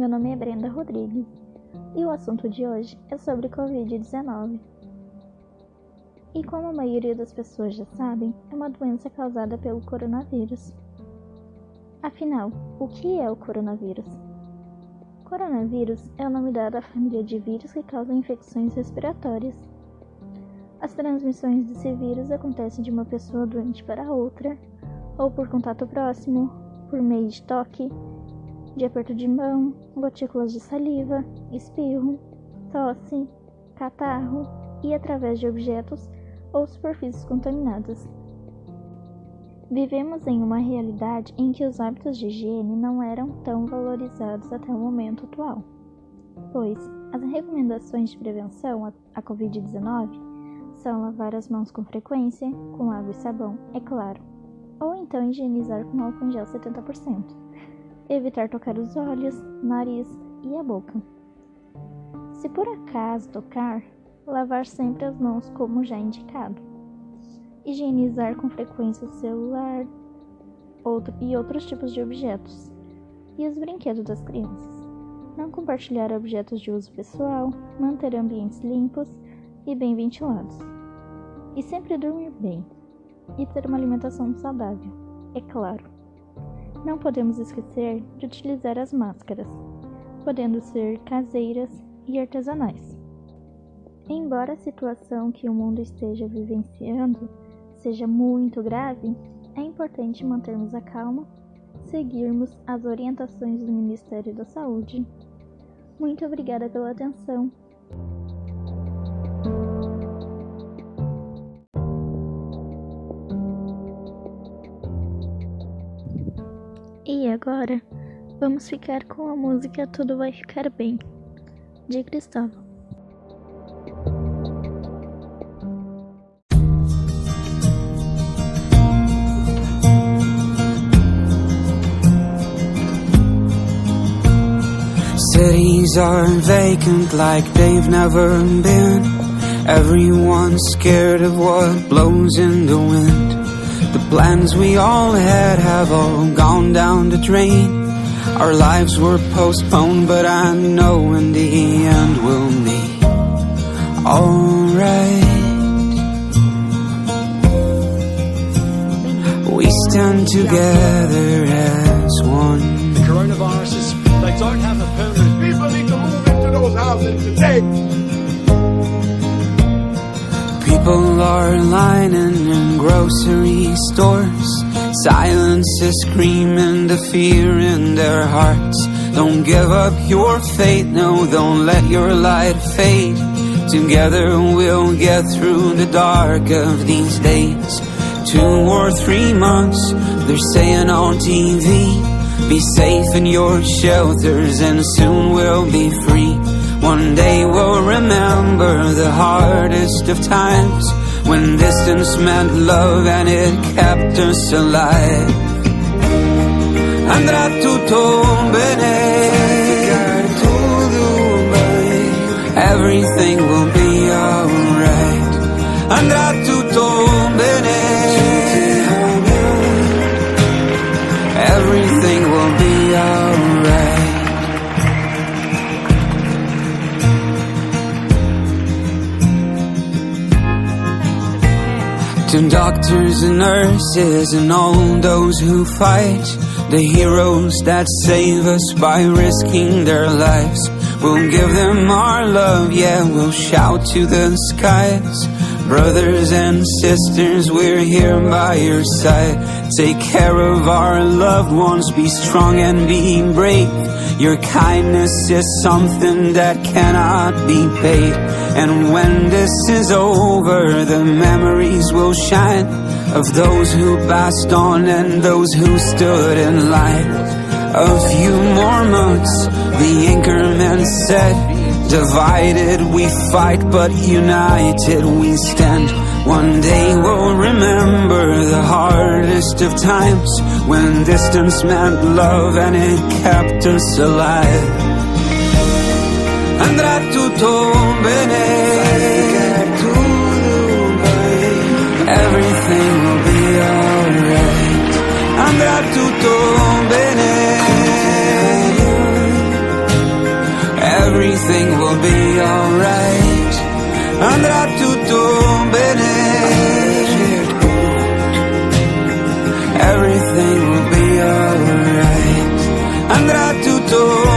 meu nome é Brenda Rodrigues e o assunto de hoje é sobre Covid-19. E como a maioria das pessoas já sabem, é uma doença causada pelo coronavírus. Afinal, o que é o coronavírus? Coronavírus é o nome dado à família de vírus que causam infecções respiratórias. As transmissões desse vírus acontecem de uma pessoa doente para outra, ou por contato próximo, por meio de toque, de aperto de mão, gotículas de saliva, espirro, tosse, catarro e através de objetos ou superfícies contaminadas. Vivemos em uma realidade em que os hábitos de higiene não eram tão valorizados até o momento atual, pois as recomendações de prevenção à Covid-19 são lavar as mãos com frequência, com água e sabão, é claro, ou então higienizar com álcool em gel 70%, evitar tocar os olhos, nariz e a boca. Se por acaso tocar, lavar sempre as mãos como já indicado. Higienizar com frequência o celular outro, e outros tipos de objetos. E os brinquedos das crianças. Não compartilhar objetos de uso pessoal, manter ambientes limpos e bem ventilados. E sempre dormir bem. E ter uma alimentação saudável, é claro. Não podemos esquecer de utilizar as máscaras, podendo ser caseiras e artesanais. Embora a situação que o mundo esteja vivenciando seja muito grave, é importante mantermos a calma, seguirmos as orientações do Ministério da Saúde. Muito obrigada pela atenção. Agora, vamos ficar com a música Tudo Vai Ficar Bem, de Cristóvão. Cities are vacant like they've never been. Everyone's scared of what blows in the wind. Plans we all had have all gone down the drain. Our lives were postponed, but I know in the end we'll be alright. We stand together as one. The coronavirus is, they don't have a permanent People need to move into those houses today. People are lining in grocery stores. Silence is screaming the fear in their hearts. Don't give up your faith, no, don't let your light fade. Together we'll get through the dark of these days. Two or three months, they're saying on TV. Be safe in your shelters and soon we'll be free. One day we'll remember the hardest of times when distance meant love and it kept us alive. Andrà tutto bene. Everything will be alright. Andrà tutto bene. To doctors and nurses and all those who fight, the heroes that save us by risking their lives. We'll give them our love, yeah, we'll shout to the skies. Brothers and sisters, we're here by your side. Take care of our loved ones, be strong and be brave. Your kindness is something that cannot be paid. And when this is over, the memories will shine of those who passed on and those who stood in line. A few more months, the anchorman said. Divided we fight, but united we stand. One day we'll remember the hardest of times when distance meant love and it kept us alive. Andrà tutto bene. Everything andrà tutto bene. Everything will be alright. Andrà tutto